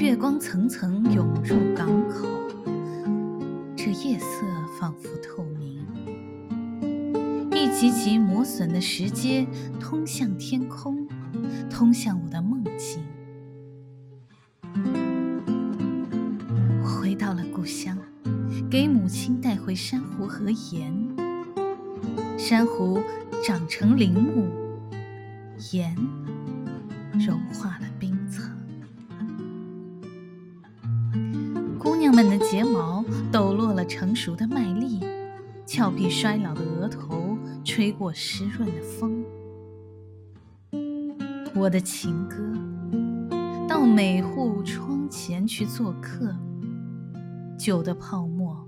月光层层涌入港口，这夜色仿佛透明。一级级磨损的石阶通向天空，通向我的梦境。回到了故乡，给母亲带回珊瑚和盐。珊瑚长成陵墓，盐融化了姑娘们的睫毛抖落了成熟的麦粒，峭壁衰老的额头吹过湿润的风。我的情歌，到每户窗前去做客。酒的泡沫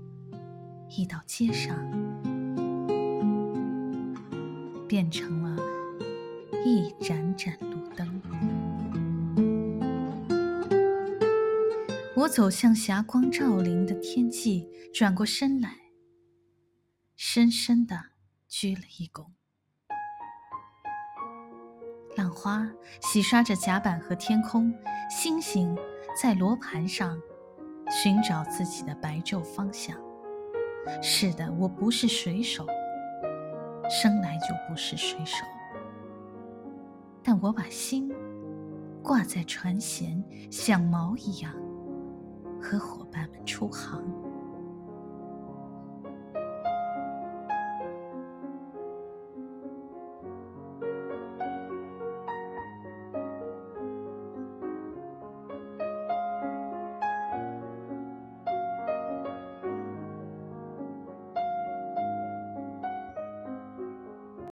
溢到街上，变成了一盏盏路灯。我走向霞光照临的天际，转过身来，深深的鞠了一躬。浪花洗刷着甲板和天空，星星在罗盘上。寻找自己的白昼方向。是的，我不是水手，生来就不是水手。但我把心挂在船舷，像锚一样，和伙伴们出航。